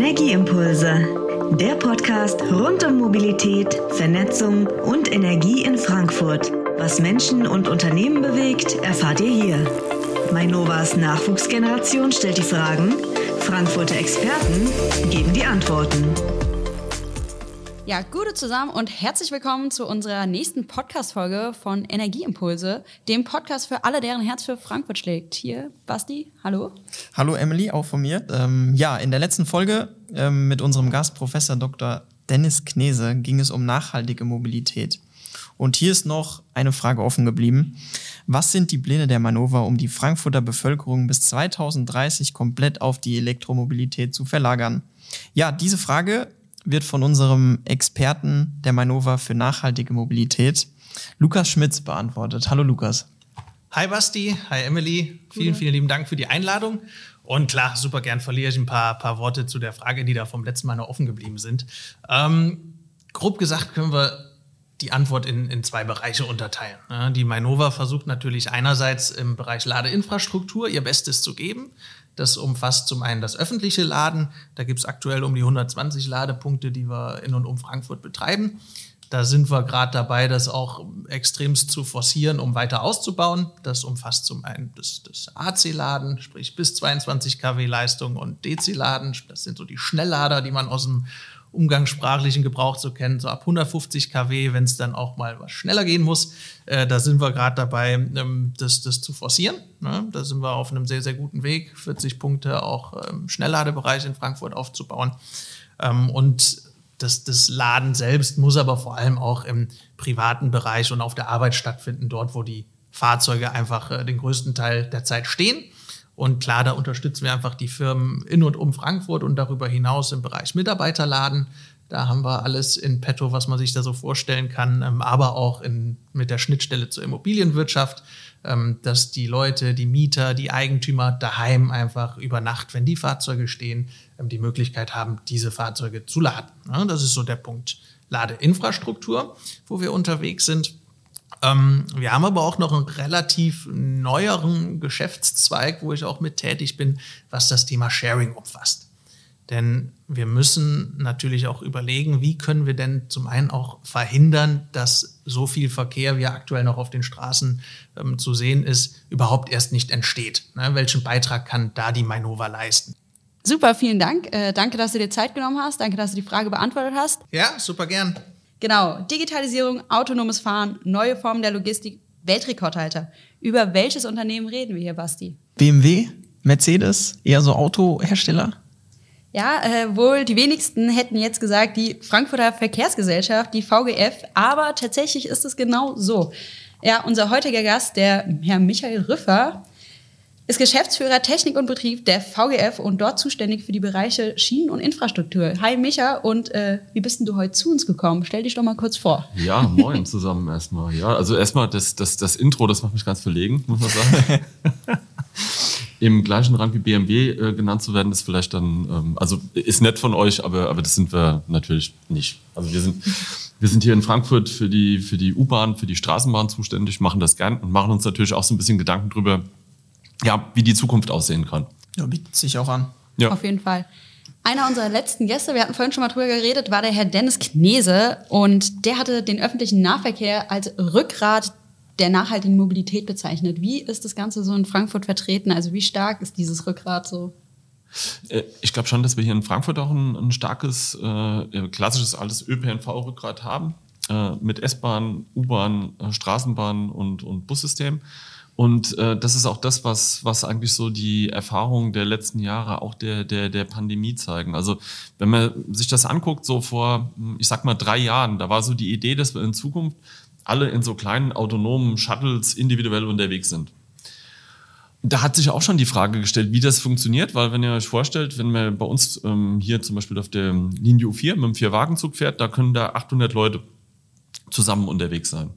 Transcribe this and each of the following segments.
Energieimpulse, der Podcast rund um Mobilität, Vernetzung und Energie in Frankfurt. Was Menschen und Unternehmen bewegt, erfahrt ihr hier. Mainovas Nachwuchsgeneration stellt die Fragen, Frankfurter Experten geben die Antworten. Ja, gute zusammen und herzlich willkommen zu unserer nächsten Podcast-Folge von Energieimpulse, dem Podcast für alle, deren Herz für Frankfurt schlägt. Hier, Basti, hallo. Hallo Emily, auch von mir. Ähm, ja, in der letzten Folge ähm, mit unserem Gast Professor Dr. Dennis Knese ging es um nachhaltige Mobilität. Und hier ist noch eine Frage offen geblieben. Was sind die Pläne der Manova, um die Frankfurter Bevölkerung bis 2030 komplett auf die Elektromobilität zu verlagern? Ja, diese Frage wird von unserem Experten der Manova für nachhaltige Mobilität, Lukas Schmitz, beantwortet. Hallo Lukas. Hi Basti, hi Emily. Vielen, vielen lieben Dank für die Einladung. Und klar, super gern verliere ich ein paar, paar Worte zu der Frage, die da vom letzten Mal noch offen geblieben sind. Ähm, grob gesagt können wir die Antwort in, in zwei Bereiche unterteilen. die Mainova versucht natürlich einerseits im Bereich Ladeinfrastruktur ihr Bestes zu geben. Das umfasst zum einen das öffentliche Laden. Da gibt es aktuell um die 120 Ladepunkte, die wir in und um Frankfurt betreiben. Da sind wir gerade dabei, das auch extremst zu forcieren, um weiter auszubauen. Das umfasst zum einen das, das AC-Laden, sprich bis 22 kW Leistung und DC-Laden. Das sind so die Schnelllader, die man aus dem umgangssprachlichen Gebrauch zu kennen, so ab 150 kW, wenn es dann auch mal was schneller gehen muss. Äh, da sind wir gerade dabei, ähm, das, das zu forcieren. Ne? Da sind wir auf einem sehr, sehr guten Weg, 40 Punkte auch ähm, Schnellladebereich in Frankfurt aufzubauen. Ähm, und das, das Laden selbst muss aber vor allem auch im privaten Bereich und auf der Arbeit stattfinden, dort, wo die Fahrzeuge einfach äh, den größten Teil der Zeit stehen. Und klar, da unterstützen wir einfach die Firmen in und um Frankfurt und darüber hinaus im Bereich Mitarbeiterladen. Da haben wir alles in petto, was man sich da so vorstellen kann, ähm, aber auch in, mit der Schnittstelle zur Immobilienwirtschaft, ähm, dass die Leute, die Mieter, die Eigentümer daheim einfach über Nacht, wenn die Fahrzeuge stehen, ähm, die Möglichkeit haben, diese Fahrzeuge zu laden. Das ist so der Punkt Ladeinfrastruktur, wo wir unterwegs sind. Ähm, wir haben aber auch noch einen relativ neueren Geschäftszweig, wo ich auch mit tätig bin, was das Thema Sharing umfasst. Denn wir müssen natürlich auch überlegen, wie können wir denn zum einen auch verhindern, dass so viel Verkehr, wie aktuell noch auf den Straßen ähm, zu sehen ist, überhaupt erst nicht entsteht. Ne? Welchen Beitrag kann da die Mainova leisten? Super, vielen Dank. Äh, danke, dass du dir Zeit genommen hast. Danke, dass du die Frage beantwortet hast. Ja, super gern. Genau, Digitalisierung, autonomes Fahren, neue Formen der Logistik, Weltrekordhalter. Über welches Unternehmen reden wir hier, Basti? BMW, Mercedes, eher so Autohersteller? Ja, äh, wohl die wenigsten hätten jetzt gesagt, die Frankfurter Verkehrsgesellschaft, die VGF, aber tatsächlich ist es genau so. Ja, unser heutiger Gast, der Herr Michael Rüffer, ist Geschäftsführer Technik und Betrieb der VGF und dort zuständig für die Bereiche Schienen und Infrastruktur. Hi Micha, und äh, wie bist denn du heute zu uns gekommen? Stell dich doch mal kurz vor. Ja, moin zusammen erstmal. Ja, also erstmal das, das, das Intro, das macht mich ganz verlegen, muss man sagen. Im gleichen Rang wie BMW äh, genannt zu werden, ist vielleicht dann, ähm, also ist nett von euch, aber, aber das sind wir natürlich nicht. Also wir sind, wir sind hier in Frankfurt für die, für die U-Bahn, für die Straßenbahn zuständig, machen das gern und machen uns natürlich auch so ein bisschen Gedanken drüber, ja, wie die Zukunft aussehen kann. Ja, bietet sich auch an. Ja. Auf jeden Fall. Einer unserer letzten Gäste, wir hatten vorhin schon mal drüber geredet, war der Herr Dennis Knese und der hatte den öffentlichen Nahverkehr als Rückgrat der nachhaltigen Mobilität bezeichnet. Wie ist das Ganze so in Frankfurt vertreten? Also wie stark ist dieses Rückgrat so? Äh, ich glaube schon, dass wir hier in Frankfurt auch ein, ein starkes, äh, klassisches altes ÖPNV-Rückgrat haben, äh, mit S-Bahn, U-Bahn, äh, Straßenbahn und, und Bussystem. Und äh, das ist auch das, was, was eigentlich so die Erfahrungen der letzten Jahre, auch der, der, der Pandemie zeigen. Also wenn man sich das anguckt, so vor, ich sag mal, drei Jahren, da war so die Idee, dass wir in Zukunft alle in so kleinen autonomen Shuttles individuell unterwegs sind. Da hat sich auch schon die Frage gestellt, wie das funktioniert, weil wenn ihr euch vorstellt, wenn man bei uns ähm, hier zum Beispiel auf der Linie U4 mit einem Vier-Wagenzug fährt, da können da 800 Leute zusammen unterwegs sein.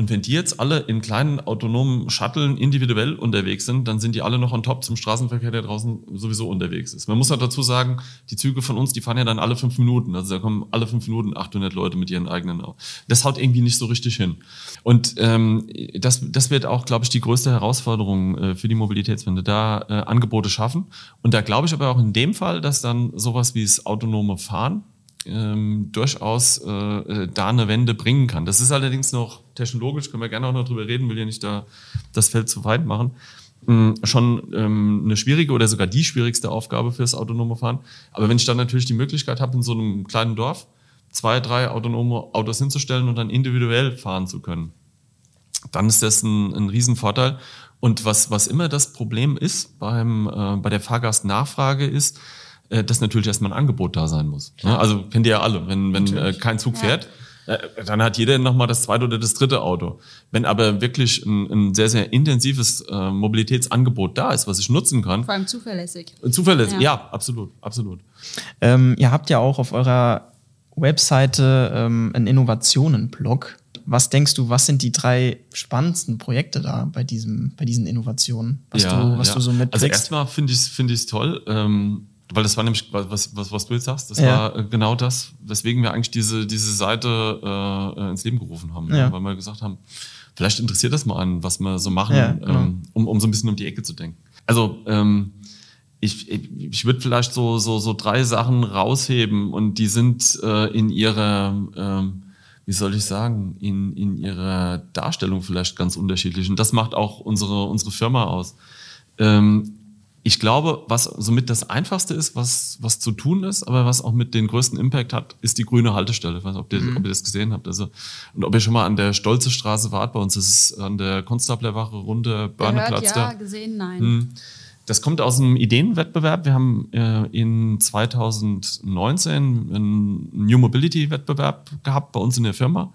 Und wenn die jetzt alle in kleinen autonomen Shuttlen individuell unterwegs sind, dann sind die alle noch on top zum Straßenverkehr, der draußen sowieso unterwegs ist. Man muss halt dazu sagen, die Züge von uns, die fahren ja dann alle fünf Minuten. Also da kommen alle fünf Minuten 800 Leute mit ihren eigenen. Das haut irgendwie nicht so richtig hin. Und ähm, das, das wird auch, glaube ich, die größte Herausforderung äh, für die Mobilitätswende, da äh, Angebote schaffen. Und da glaube ich aber auch in dem Fall, dass dann sowas wie das autonome Fahren ähm, durchaus äh, äh, da eine Wende bringen kann. Das ist allerdings noch technologisch, können wir gerne auch noch drüber reden, will ja nicht da das Feld zu weit machen. Ähm, schon ähm, eine schwierige oder sogar die schwierigste Aufgabe fürs autonome Fahren. Aber wenn ich dann natürlich die Möglichkeit habe, in so einem kleinen Dorf zwei, drei autonome Autos hinzustellen und dann individuell fahren zu können, dann ist das ein, ein Riesenvorteil. Und was, was immer das Problem ist beim, äh, bei der Fahrgastnachfrage ist, dass natürlich erstmal ein Angebot da sein muss. Ja, also kennt ihr ja alle, wenn, wenn äh, kein Zug ja. fährt, äh, dann hat jeder nochmal das zweite oder das dritte Auto. Wenn aber wirklich ein, ein sehr, sehr intensives äh, Mobilitätsangebot da ist, was ich nutzen kann. Vor allem zuverlässig. Zuverlässig, ja, ja absolut, absolut. Ähm, ihr habt ja auch auf eurer Webseite ähm, einen Innovationen-Blog. Was denkst du, was sind die drei spannendsten Projekte da bei, diesem, bei diesen Innovationen, was, ja, du, was ja. du so mitbringst? Also erstmal finde ich es find toll, ähm, weil das war nämlich, was, was, was du jetzt sagst, das Ja. war äh, genau das, weswegen wir eigentlich diese, diese Seite äh, ins Leben gerufen haben. Ja. Ne? Weil wir gesagt haben, vielleicht interessiert das mal an, was wir so machen, Ja, genau. ähm, um, um so ein bisschen um die Ecke zu denken. Also ähm, ich, ich, ich würde vielleicht so, so, so drei Sachen rausheben und die sind äh, in ihrer, ähm, wie soll ich sagen, in, in ihrer Darstellung vielleicht ganz unterschiedlich. Und das macht auch unsere, unsere Firma aus. Ähm, ich glaube, was somit das Einfachste ist, was, was zu tun ist, aber was auch mit den größten Impact hat, ist die grüne Haltestelle. Ich weiß nicht, ob, ihr, ob ihr das gesehen habt. Also, und ob ihr schon mal an der Stolze Straße wart, bei uns ist es an der Konstablerwache Gehört, Börneplatz ja, da. gesehen, nein. Hm. Das kommt aus einem Ideenwettbewerb. Wir haben äh, in 2019 einen New Mobility Wettbewerb gehabt bei uns in der Firma.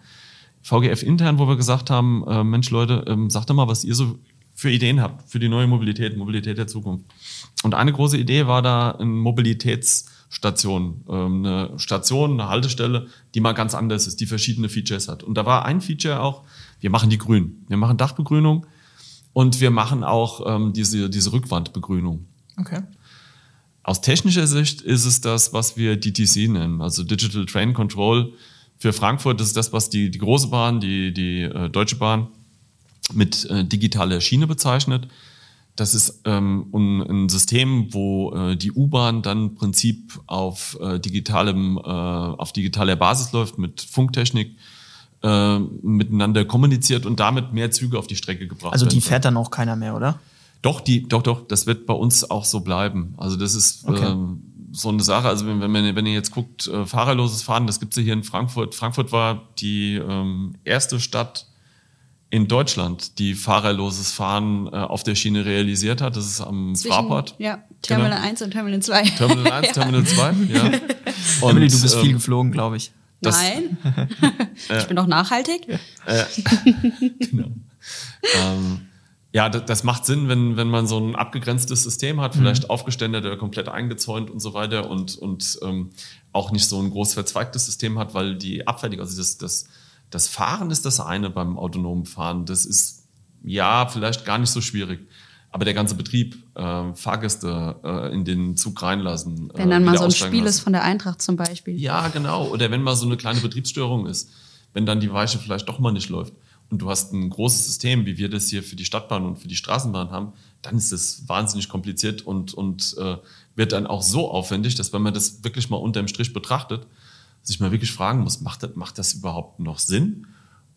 VGF intern, wo wir gesagt haben, äh, Mensch Leute, ähm, sagt doch mal, was ihr so für Ideen habt für die neue Mobilität, Mobilität der Zukunft. Und eine große Idee war da eine Mobilitätsstation, ähm, eine Station, eine Haltestelle, die mal ganz anders ist, die verschiedene Features hat. Und da war ein Feature auch, wir machen die grün. Wir machen Dachbegrünung und wir machen auch ähm, diese, diese Rückwandbegrünung. Okay. Aus technischer Sicht ist es das, was wir DTC nennen, also Digital Train Control für Frankfurt. Das ist das, was die, die große Bahn, die, die äh, Deutsche Bahn mit äh, digitaler Schiene bezeichnet. Das ist ähm, ein, System, wo äh, die U-Bahn dann im Prinzip auf, äh, digitalem, äh, auf digitaler Basis läuft, mit Funktechnik äh, miteinander kommuniziert und damit mehr Züge auf die Strecke gebracht Also die fährt dann auch keiner mehr, oder? Doch, die, doch, doch, das wird bei uns auch so bleiben. Also das ist Okay. ähm, so eine Sache. Also wenn, wenn, man- wenn ihr jetzt guckt, äh, fahrerloses Fahren, das gibt's ja hier in Frankfurt. Frankfurt war die ähm, erste Stadt in Deutschland, die fahrerloses Fahren äh, auf der Schiene realisiert hat. Das ist am Zwischen- Fraport. Ja, Terminal Genau. 1 und Terminal 2. Terminal 1, Terminal 2, ja. Und, Emily, du bist ähm, viel geflogen, glaube ich. das- Nein. ich bin doch nachhaltig. Genau. ähm, ja, das, das macht Sinn, wenn, wenn man so ein abgegrenztes System hat, vielleicht aufgeständert oder komplett eingezäunt und so weiter und, und ähm, auch nicht so ein groß verzweigtes System hat, weil die Abfertigung, also das, das, das Fahren ist das eine beim autonomen Fahren. Das ist ja vielleicht gar nicht so schwierig. Aber der ganze Betrieb, äh, Fahrgäste äh, in den Zug reinlassen. Wenn äh, dann mal wieder so ein Spiel lassen. ist von der Eintracht zum Beispiel. Ja, genau. Oder wenn mal so eine kleine Betriebsstörung ist, wenn dann die Weiche vielleicht doch mal nicht läuft und du hast ein großes System, wie wir das hier für die Stadtbahn und für die Straßenbahn haben, dann ist es wahnsinnig kompliziert und, und äh, wird dann auch so aufwendig, dass wenn man das wirklich mal unterm Strich betrachtet, sich mal wirklich fragen muss, macht das, macht das überhaupt noch Sinn?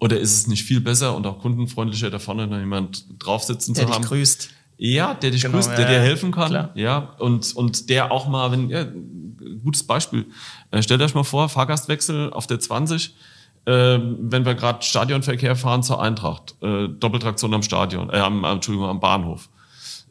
Oder ist es nicht viel besser und auch kundenfreundlicher, da vorne noch jemand draufsitzen Der zu dich haben? grüßt. Ja, der dich Genau, grüßt, ja, der dir ja. helfen kann. Klar. Ja, und, und der auch mal, wenn, ja, gutes Beispiel. Äh, stellt euch mal vor, Fahrgastwechsel auf der 20, äh, wenn wir gerade Stadionverkehr fahren zur Eintracht, äh, Doppeltraktion am Stadion, äh, am, am, Entschuldigung, am Bahnhof,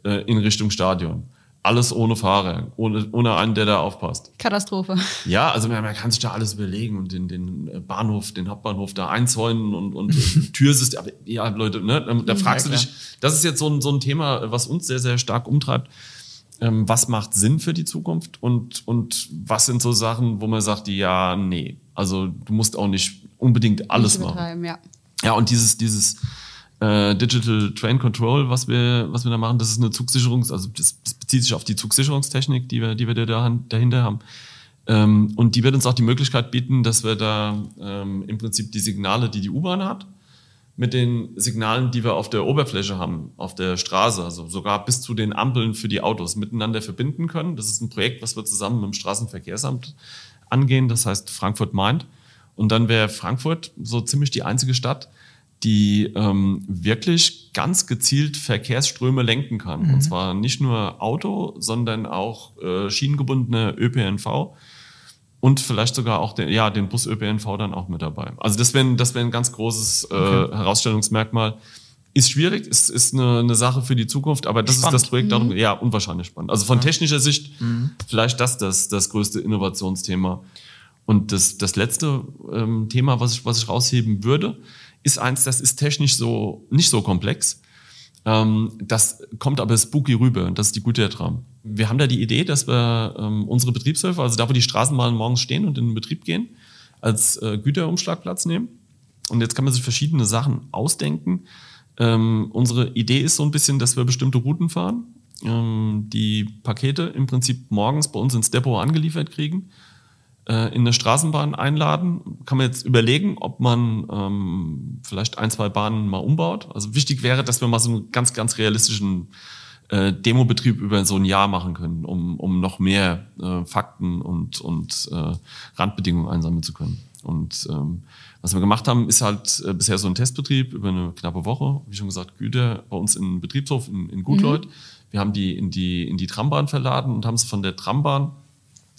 äh, in Richtung Stadion. Alles ohne Fahrer, ohne, ohne einen, der da aufpasst. Katastrophe. Ja, also man, man kann sich da alles überlegen und den, den Bahnhof, den Hauptbahnhof da einzäunen und, und Türsystem. Aber ja, Leute, ne, da, da fragst du klar. dich, das ist jetzt so ein, so ein Thema, was uns sehr, sehr stark umtreibt. Ähm, was macht Sinn für die Zukunft und, und was sind so Sachen, wo man sagt, ja, nee. Also du musst auch nicht unbedingt alles Nicht machen. ja. Ja, und dieses, dieses äh, Digital Train Control, was wir, was wir da machen, das ist eine Zugsicherung, also das, das bezieht sich auf die Zugsicherungstechnik, die wir, die wir da, dahinter haben. Ähm, und die wird uns auch die Möglichkeit bieten, dass wir da ähm, im Prinzip die Signale, die die U-Bahn hat, mit den Signalen, die wir auf der Oberfläche haben, auf der Straße, also sogar bis zu den Ampeln für die Autos miteinander verbinden können. Das ist ein Projekt, was wir zusammen mit dem Straßenverkehrsamt angehen, das heißt Frankfurt Mind. Und dann wäre Frankfurt so ziemlich die einzige Stadt, die ähm, wirklich ganz gezielt Verkehrsströme lenken kann. Mhm. Und zwar nicht nur Auto, sondern auch äh, schienengebundene ÖPNV und vielleicht sogar auch den, ja, den Bus-ÖPNV dann auch mit dabei. Also das wäre das wär ein ganz großes äh, okay. Herausstellungsmerkmal. Ist schwierig, ist, ist eine, eine Sache für die Zukunft, aber das spannend. ist das Projekt darum, mhm. ja, unwahrscheinlich spannend. Also von ja. technischer Sicht mhm. vielleicht das, das das größte Innovationsthema. Und das, das letzte ähm, Thema, was ich, was ich rausheben würde, ist eins, das ist technisch so nicht so komplex. Ähm, das kommt aber spooky rüber und das ist die gute Traum. Wir haben da die Idee, dass wir ähm, unsere Betriebshöfe, also da, wo die Straßenbahnen morgens stehen und in den Betrieb gehen, als äh, Güterumschlagplatz nehmen. Und jetzt kann man sich verschiedene Sachen ausdenken. Ähm, unsere Idee ist so ein bisschen, dass wir bestimmte Routen fahren, ähm, die Pakete im Prinzip morgens bei uns ins Depot angeliefert kriegen äh, in eine Straßenbahn einladen. Kann man jetzt überlegen, ob man ähm, vielleicht ein, zwei Bahnen mal umbaut. Also wichtig wäre, dass wir mal so einen ganz, ganz realistischen äh, Demobetrieb über so ein Jahr machen können, um, um noch mehr äh, Fakten und, und äh, Randbedingungen einsammeln zu können. Und ähm, was wir gemacht haben, ist halt äh, bisher so ein Testbetrieb über eine knappe Woche. Wie schon gesagt, Güter bei uns in Betriebshof in, in Gutleut. Mhm. Wir haben die in die in die Trambahn verladen und haben es von der Trambahn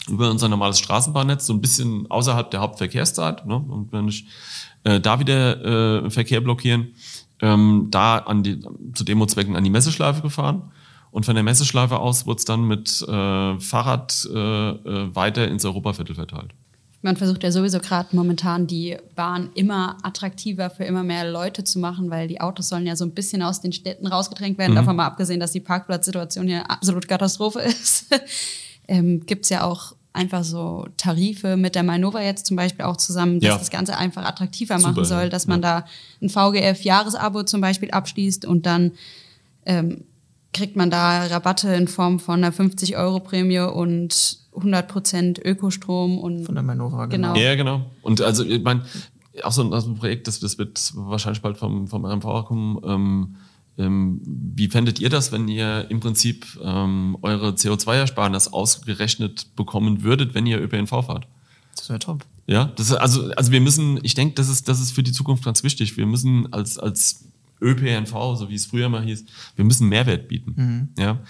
über unser normales Straßenbahnnetz, so ein bisschen außerhalb der Hauptverkehrszeit. Ne? Und wenn ich äh, da wieder äh, Verkehr blockieren, ähm, da an die, zu Demozwecken an die Messeschleife gefahren. Und von der Messeschleife aus wurde es dann mit äh, Fahrrad äh, äh, weiter ins Europaviertel verteilt. Man versucht ja sowieso gerade momentan die Bahn immer attraktiver für immer mehr Leute zu machen, weil die Autos sollen ja so ein bisschen aus den Städten rausgedrängt werden. Mhm. Davon mal abgesehen, dass die Parkplatzsituation hier absolut Katastrophe ist. ähm, gibt es ja auch einfach so Tarife mit der Mainova jetzt zum Beispiel auch zusammen, dass ja. das Ganze einfach attraktiver Super, machen soll, dass ja. man da ein VGF-Jahresabo zum Beispiel abschließt und dann ähm, kriegt man da Rabatte in Form von einer 50-Euro-Prämie und 100% Ökostrom und von der Mainova, genau. genau. Ja, genau. Und also ich meine, auch so ein, Projekt, das, das wird wahrscheinlich bald vom, vom RMV kommen, ähm, wie fändet ihr das, wenn ihr im Prinzip ähm, eure CO2-Ersparnis ausgerechnet bekommen würdet, wenn ihr ÖPNV fahrt? Das wäre top. Ja, das also, also wir müssen, ich denke, das ist, das ist für die Zukunft ganz wichtig. Wir müssen als, als ÖPNV, so wie es früher mal hieß, wir müssen Mehrwert bieten. Mhm. Ja,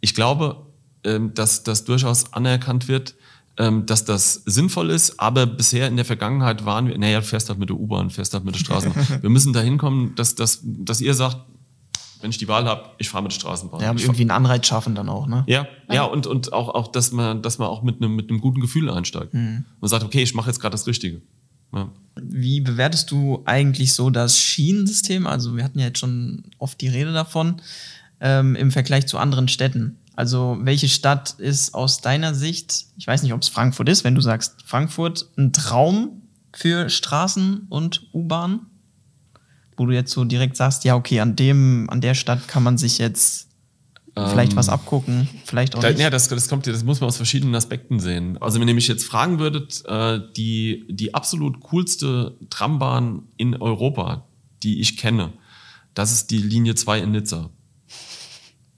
ich glaube, ähm, dass das durchaus anerkannt wird, ähm, dass das sinnvoll ist, aber bisher in der Vergangenheit waren wir, naja, fährst halt mit der U-Bahn, fährst halt mit der Straße. wir müssen dahin kommen, dass, dass, dass ihr sagt, wenn ich die Wahl habe, ich fahre mit Straßenbahn. Ja, irgendwie einen Anreiz schaffen dann auch, ne? Ja, ja, und, und auch, auch dass man, dass man auch mit einem, mit einem guten Gefühl einsteigt. Mhm. Und sagt, okay, ich mache jetzt gerade das Richtige. Ja. Wie bewertest du eigentlich so das Schienensystem? Also wir hatten ja jetzt schon oft die Rede davon, ähm, im Vergleich zu anderen Städten. Also welche Stadt ist aus deiner Sicht, ich weiß nicht, ob es Frankfurt ist, wenn du sagst Frankfurt, ein Traum für Straßen und U-Bahn? Wo du jetzt so direkt sagst, ja, okay, an dem, an der Stadt kann man sich jetzt vielleicht ähm, was abgucken, vielleicht auch da, nicht. Ja, das, das kommt, das muss man aus verschiedenen Aspekten sehen. Also wenn ihr mich jetzt fragen würdet, äh, die, die absolut coolste Trambahn in Europa, die ich kenne, das ist die Linie 2 in Nizza.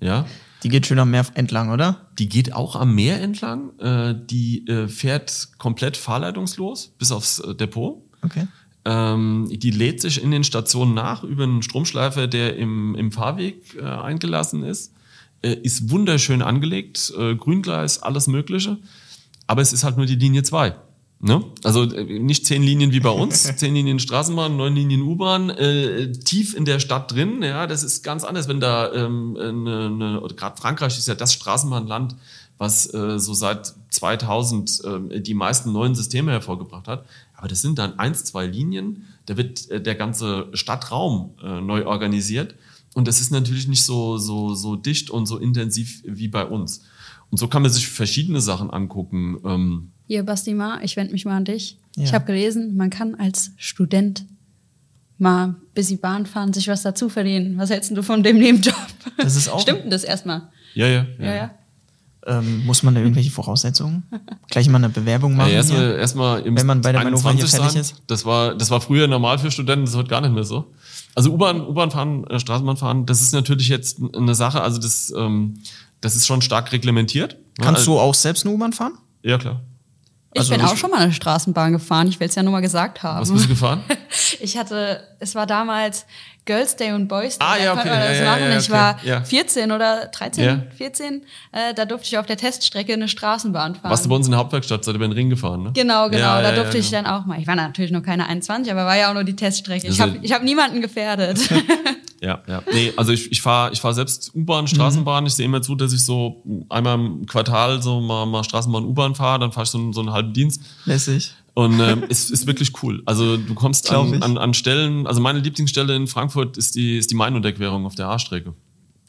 Ja? Die geht schön am Meer entlang, oder? Die geht auch am Meer entlang. Äh, die äh, fährt komplett fahrleitungslos bis aufs äh, Depot. Okay. Ähm, die lädt sich in den Stationen nach über einen Stromschleifer, der im, im Fahrweg äh, eingelassen ist. Äh, ist wunderschön angelegt, äh, Grüngleis, alles Mögliche. Aber es ist halt nur die Linie 2. Ne? Also äh, nicht zehn Linien wie bei uns, zehn Linien Straßenbahn, neun Linien U-Bahn, äh, tief in der Stadt drin. Ja, das ist ganz anders, wenn da ähm, eine, eine gerade Frankreich ist ja das Straßenbahnland, was äh, so seit 2000 äh, die meisten neuen Systeme hervorgebracht hat. Aber das sind dann eins, zwei Linien, da wird äh, der ganze Stadtraum äh, neu organisiert. Und das ist natürlich nicht so, so, so dicht und so intensiv wie bei uns. Und so kann man sich verschiedene Sachen angucken. Ähm Hier, Bastima, ich wende mich mal an dich. Ja. Ich habe gelesen, man kann als Student mal ein bisschen Bahn fahren, sich was dazu verdienen. Was hältst du von dem Nebenjob? Das ist auch- Stimmt denn das erstmal? Ja, ja. Ja, ja. Ähm, muss man da irgendwelche Voraussetzungen? Gleich mal eine Bewerbung machen? Ja, erstmal, erstmal im Wenn man bei der Manöver hier 21 fertig sein. ist? Das war, das war früher normal für Studenten, das ist heute gar nicht mehr so. Also U-Bahn, U-Bahn fahren, äh, Straßenbahn fahren, das ist natürlich jetzt eine Sache, also das, ähm, das ist schon stark reglementiert. ne? Kannst also, du auch selbst eine U-Bahn fahren? Ja, klar. Ich Also bin auch schon mal eine Straßenbahn gefahren. Ich will es ja nur mal gesagt haben. Was bist du gefahren? Ich hatte, es war damals Girls Day und Boys Day. Ah, da ja, okay. man das Ja, ja, machen. ja, Ich okay. war Ja. 14 oder 13, Ja. 14. Äh, da durfte ich auf der Teststrecke eine Straßenbahn fahren. Warst du bei uns in der Hauptwerkstatt, seid ihr über den Ring gefahren, ne? Genau, genau. Ja, da ja, durfte ja, ich genau. dann auch mal. Ich war natürlich noch keine 21, aber war ja auch nur die Teststrecke. Ich Also- habe ich hab niemanden gefährdet. Ja, ja. Nee, also ich, ich fahre ich fahr selbst U-Bahn, Straßenbahn. Ich sehe immer zu, dass ich so einmal im Quartal so mal, mal Straßenbahn, U-Bahn fahre, dann fahre ich so, einen- so einen halben Dienst. Lässig. Und ähm, es ist wirklich cool. Also du kommst an, an, an Stellen, also meine Lieblingsstelle in Frankfurt ist die, ist die Main-Unterquerung auf der A-Strecke.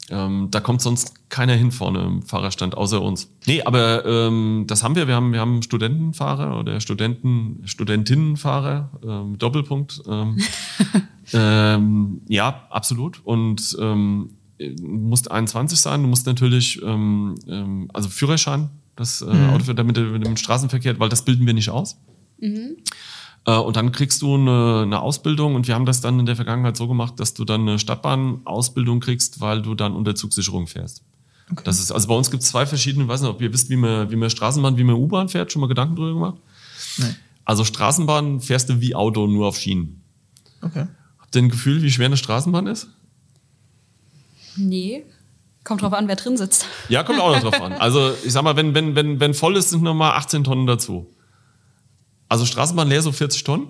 Ähm, da kommt sonst keiner hin vorne im Fahrerstand, außer uns. Nee, aber ähm, das haben wir. Wir haben, wir haben Studentenfahrer oder Studenten, Studentinnenfahrer, ähm, Doppelpunkt. Ähm, ähm, ja, absolut. Und ähm, du musst 21 sein, du musst natürlich, ähm, ähm, also Führerschein, das äh, Auto, damit du mit dem Straßenverkehr, weil das bilden wir nicht aus. Äh, Und dann kriegst du eine, eine Ausbildung und wir haben das dann in der Vergangenheit so gemacht, dass du dann eine Stadtbahn-Ausbildung kriegst, weil du dann unter Zugsicherung fährst. Das ist, also bei uns gibt es zwei verschiedene, ich weiß nicht, ob ihr wisst, wie man, wie man Straßenbahn, wie man U-Bahn fährt, schon mal Gedanken drüber gemacht? Nee. Also Straßenbahn fährst du wie Auto, nur auf Schienen. Okay. Habt ihr ein Gefühl, wie schwer eine Straßenbahn ist? nee. Kommt drauf an, wer drin sitzt. Ja, kommt auch noch drauf an. Also ich sag mal, wenn, wenn, wenn, wenn voll ist, sind nochmal 18 Tonnen dazu. Also Straßenbahn leer so 40 Tonnen.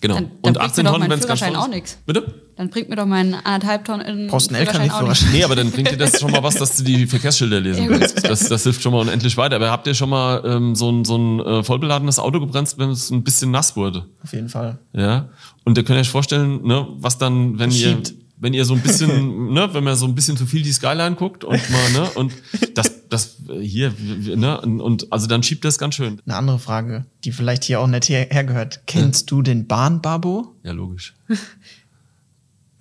Genau. Dann- dann und bringt 18 mir doch Tonnen, wenn es ganz Führerschein voll auch ist. nix. Bitte? Dann bringt mir doch meinen anderthalb Tonnen Brauchst einen Führerschein. Nee, aber dann bringt dir das schon mal was, dass du die Verkehrsschilder lesen kannst. Das, das hilft schon mal unendlich weiter. Aber habt ihr schon mal ähm, so ein, so ein äh, vollbeladenes Auto gebremst, wenn es ein bisschen nass wurde? Auf jeden Fall. Ja. Und ihr könnt euch vorstellen, ne, was dann, wenn ihr, Schiebt. Wenn ihr so ein bisschen, ne, wenn man so ein bisschen zu viel die Skyline guckt und mal, ne, und das, das äh, hier, ne, und, und also dann schiebt das ganz schön. Eine andere Frage, die vielleicht hier auch nicht her hergehört. Kennst du den Bahnbabo? Ja, logisch.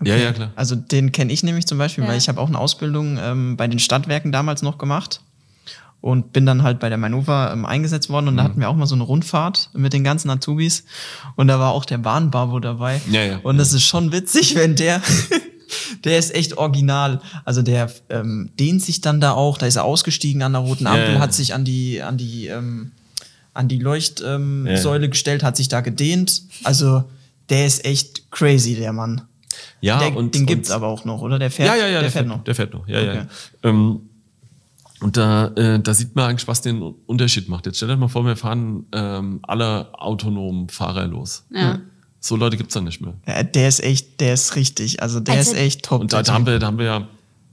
Ja, ja, klar. Also den kenne ich nämlich zum Beispiel, Ja. weil ich habe auch eine Ausbildung ähm, bei den Stadtwerken damals noch gemacht und bin dann halt bei der Manova ähm, eingesetzt worden Mhm. und da hatten wir auch mal so eine Rundfahrt mit den ganzen Azubis und da war auch der Bahnbabo dabei. Ja, ja. Und das ist schon witzig, wenn der Der ist echt original. Also der ähm, dehnt sich dann da auch, da ist er ausgestiegen an der roten Ampel, Ja, hat sich an die, an die, ähm, an die Leuchtsäule ähm, Ja. Gestellt, hat sich da gedehnt. Also der ist echt crazy, der Mann. Ja, der, und, den gibt's und, aber auch noch, oder? Der fährt, ja, ja, ja, der, fährt noch. Der fährt noch, ja, Okay. ja. Ähm, und da, äh, da sieht man eigentlich, was den Unterschied macht. Jetzt stellt euch mal vor, wir fahren ähm, alle autonomen Fahrer los. Ja. So Leute gibt's dann nicht mehr. Ja, der ist echt, der ist richtig. Also der Also- ist echt top. Und da, der da haben wir, da haben wir ja,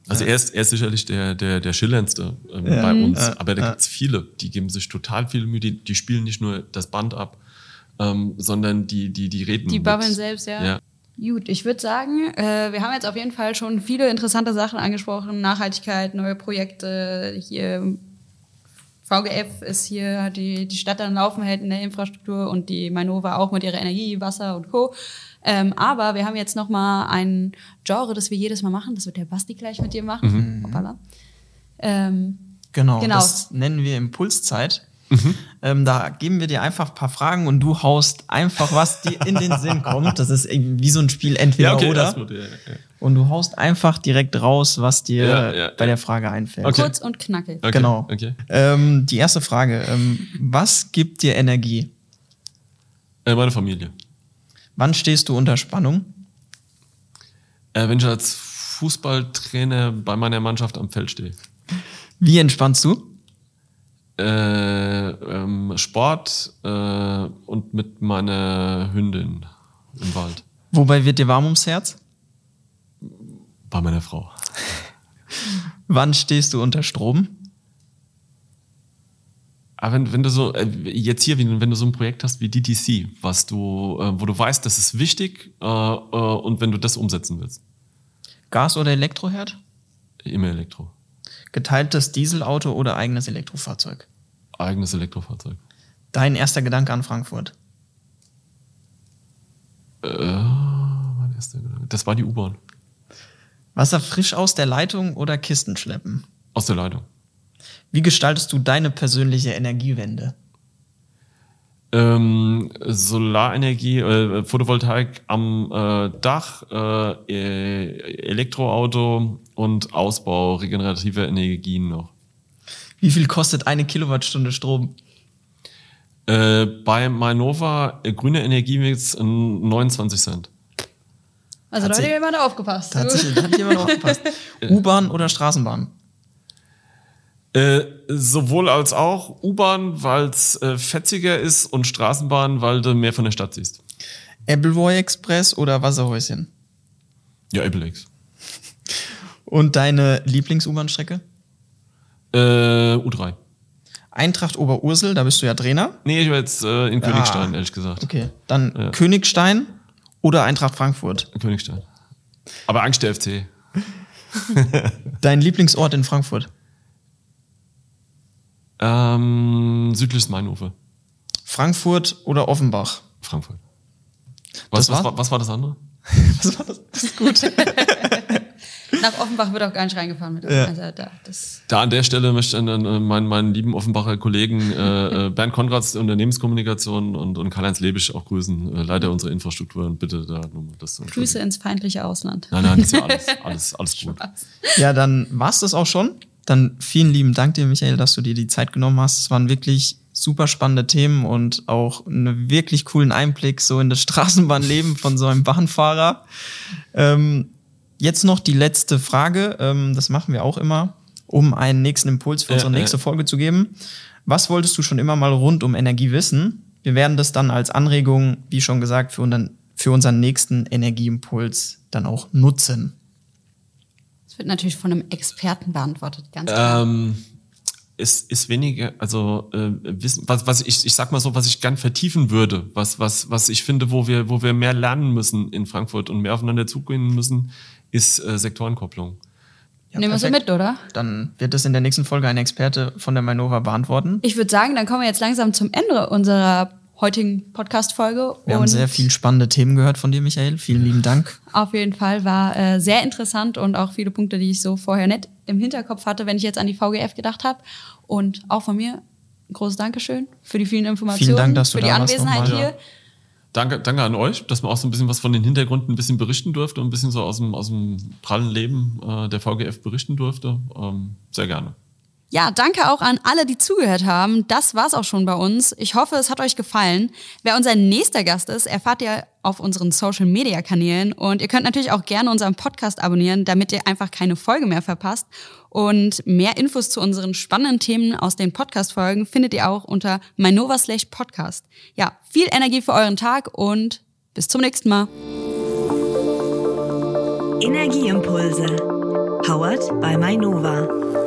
also er, ist, er ist sicherlich der, der, der schillerndste ähm, Ja. bei uns, Ja, aber da ja. gibt's viele, die geben sich total viel Mühe, die, die spielen nicht nur das Band ab, ähm, sondern die, die, die reden. Die mit. babbeln selbst, ja. Ja. Gut, ich würde sagen, äh, wir haben jetzt auf jeden Fall schon viele interessante Sachen angesprochen. Nachhaltigkeit, neue Projekte. Hier VGF ist hier, hat die, die Stadt dann laufen hält in der Infrastruktur und die Mainova auch mit ihrer Energie, Wasser und Co. Ähm, aber wir haben jetzt noch mal ein Genre, das wir jedes Mal machen. Das wird der Basti gleich mit dir machen. Hoppala. Ähm, Genau, Genau. das nennen wir Impulszeit. Mhm. Ähm, da geben wir dir einfach ein paar Fragen und du haust einfach, was dir in den Sinn kommt. Das ist irgendwie wie so ein Spiel entweder Ja, okay, oder. das wird, ja, ja. Und du haust einfach direkt raus, was dir Ja, ja, bei der Frage einfällt. Okay. Kurz und knackig. Okay, Genau. Okay. Ähm, die erste Frage. Ähm, was gibt dir Energie? Äh, meine Familie. Wann stehst du unter Spannung? Äh, wenn ich als Fußballtrainer bei meiner Mannschaft am Feld stehe. Wie entspannst du? Äh, ähm, Sport äh, und mit meiner Hündin im Wald. Wobei wird dir warm ums Herz? Bei meiner Frau. Wann stehst du unter Strom? Aber wenn, wenn du so, äh, jetzt hier, wenn du so ein Projekt hast wie DTC, was du, äh, wo du weißt, das ist wichtig und wenn du das umsetzen willst, Gas- oder Elektroherd? immer Elektro. Geteiltes Dieselauto oder eigenes Elektrofahrzeug? Eigenes Elektrofahrzeug. Dein erster Gedanke an Frankfurt? mein erster Gedanke. Das war die U-Bahn. Wasser frisch aus der Leitung oder Kisten schleppen? Aus der Leitung. Wie gestaltest du deine persönliche Energiewende? Ähm, Solarenergie, äh, Photovoltaik am äh, Dach, äh, äh, Elektroauto und Ausbau regenerativer Energien noch. Wie viel kostet eine Kilowattstunde Strom? Äh, bei Mainova äh, grüne Energiemix äh, 29 Cent. Also Hat Leute, jemand aufgepasst. Da hat jemand aufgepasst. U-Bahn oder Straßenbahn? Äh, sowohl als auch U-Bahn, weil es äh, fetziger ist und Straßenbahn, weil du mehr von der Stadt siehst. Appleboy Express oder Wasserhäuschen? Ja, Applex. Und deine Lieblings-U-Bahn-Strecke? Äh, U3. Eintracht Oberursel, da bist du ja Trainer. Nee, ich war jetzt äh, in Ah. Königstein, ehrlich gesagt. Okay. Dann Ja. Königstein oder Eintracht Frankfurt? Königstein. Aber Angst der FC. Dein Lieblingsort in Frankfurt? Ähm, südliches Mainufer. Frankfurt oder Offenbach? Frankfurt. Was, was, war- war, was war das andere? Was war das? Das ist gut. Nach Offenbach wird auch gar nicht reingefahren mit. Ja. Also da, das Da an der Stelle möchte ich dann, äh, meinen, meinen lieben Offenbacher Kollegen äh, äh, Bernd Konrads der Unternehmenskommunikation und, und Karl-Heinz Lebisch auch grüßen, äh, Leiter unserer Infrastruktur und bitte da nochmal das zu Grüße ins feindliche Ausland. Nein, nein, das ist ja alles, alles, alles gut. Ja, dann war's das auch schon. Dann vielen lieben Dank dir, Michael, dass du dir die Zeit genommen hast. Es waren wirklich super spannende Themen und auch einen wirklich coolen Einblick so in das Straßenbahnleben von so einem Bahnfahrer. Ähm, jetzt noch die letzte Frage. Ähm, das machen wir auch immer, um einen nächsten Impuls für Äh, unsere äh. nächste Folge zu geben. Was wolltest du schon immer mal rund um Energie wissen? Wir werden das dann als Anregung, wie schon gesagt, für unseren, für unseren nächsten Energieimpuls dann auch nutzen. Das wird natürlich von einem Experten beantwortet, ganz klar. Ähm, es ist weniger, also äh, wissen, was, was ich, ich sag mal so, was ich gern vertiefen würde, was, was, was ich finde, wo wir, wo wir mehr lernen müssen in Frankfurt und mehr aufeinander zugehen müssen, ist äh, Sektorenkopplung. Ja, Nehmen wir so mit, oder? Dann wird es in der nächsten Folge ein Experte von der Mainova beantworten. Ich würde sagen, dann kommen wir jetzt langsam zum Ende unserer heutigen Podcast-Folge. Wir haben Und sehr viel spannende Themen gehört von dir, Michael. Vielen lieben Dank. Auf jeden Fall war äh, sehr interessant und auch viele Punkte, die ich so vorher nicht im Hinterkopf hatte, wenn ich jetzt an die VGF gedacht habe. Und auch von mir ein großes Dankeschön für die vielen Informationen, Vielen Dank, dass du für die Anwesenheit hier. Danke, danke an euch, dass man auch so ein bisschen was von den Hintergründen ein bisschen berichten durfte und ein bisschen so aus dem, aus dem prallen Leben äh, der VGF berichten durfte. Ähm, sehr gerne. Ja, danke auch an alle, die zugehört haben. Das war's auch schon bei uns. Ich hoffe, es hat euch gefallen. Wer unser nächster Gast ist, erfahrt ihr auf unseren Social Media Kanälen. Und ihr könnt natürlich auch gerne unseren Podcast abonnieren, damit ihr einfach keine Folge mehr verpasst. Und mehr Infos zu unseren spannenden Themen aus den Podcast-Folgen findet ihr auch unter meinova slash podcast. Ja, viel Energie für euren Tag und bis zum nächsten Mal. Energieimpulse. Powered by Mainova.